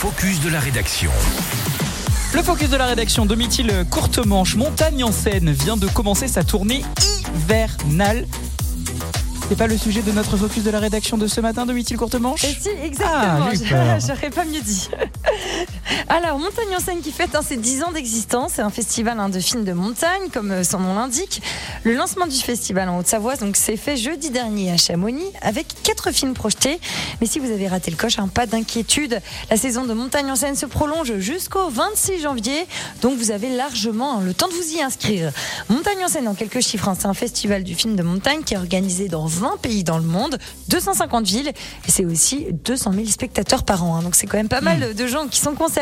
focus de la rédaction. Le focus de la rédaction, Domitil Courtemanche, Montagne en Seine, vient de commencer sa tournée hivernale. C'est pas le sujet de notre focus de la rédaction de ce matin, Domitil Courtemanche? Et si, exactement. Ah. J'aurais pas mieux dit. Alors, Montagne en Seine qui fête hein, ses 10 ans d'existence, c'est un festival hein, de films de montagne, comme euh, son nom l'indique. Le lancement du festival en Haute-Savoie s'est fait jeudi dernier à Chamonix avec quatre films projetés. Mais si vous avez raté le coche, hein, pas d'inquiétude. La saison de Montagne en Seine se prolonge jusqu'au 26 janvier, donc vous avez largement hein, le temps de vous y inscrire. Montagne en Seine, en quelques chiffres, hein, c'est un festival du film de montagne qui est organisé dans 20 pays dans le monde, 250 villes, et c'est aussi 200 000 spectateurs par an. donc c'est quand même pas mal de gens qui sont concernés.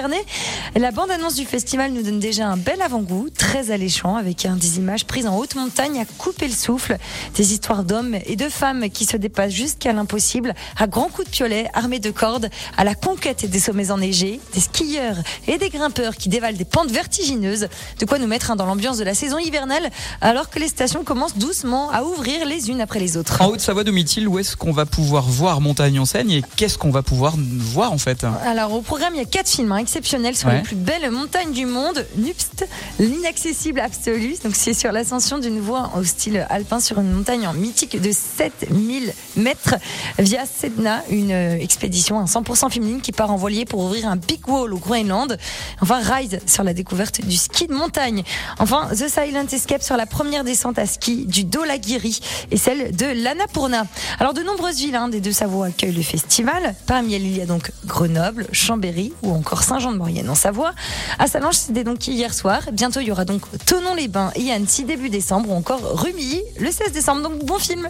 La bande-annonce du festival nous donne déjà un bel avant-goût, très alléchant, avec des images prises en haute montagne à couper le souffle, des histoires d'hommes et de femmes qui se dépassent jusqu'à l'impossible, à grands coups de piolet, armés de cordes, à la conquête des sommets enneigés, des skieurs et des grimpeurs qui dévalent des pentes vertigineuses. De quoi nous mettre hein, dans l'ambiance de la saison hivernale, alors que les stations commencent doucement à ouvrir les unes après les autres. En Haute-Savoie, Domitil, où est-ce qu'on va pouvoir voir Montagne en Seine et qu'est-ce qu'on va pouvoir voir en fait? Alors au programme, il y a quatre films hein, exceptionnels sur Ouais. les plus belles montagnes du monde. Nupst, l'inaccessible absolu. Donc c'est sur l'ascension d'une voie au style alpin sur une montagne en mythique de 7000 mètres via Sedna, une euh, expédition à 100% féminine qui part en voilier pour ouvrir un big wall au Groenland. Enfin Rise sur la découverte du ski de montagne. Enfin The Silent Escape sur la première descente à ski du Dolagiri et celle de l'Annapurna. Alors de nombreuses villes hein, des deux Savoies accueillent le festival. Parmi elles, il y a donc Grenoble, Chambéry ou encore Saint-Jean-de-Maurienne en Savoie. À Salange, c'était donc hier soir. Bientôt, il y aura donc Tonon-les-Bains et Annecy début décembre ou encore Rumilly le 16 décembre. Donc bon film.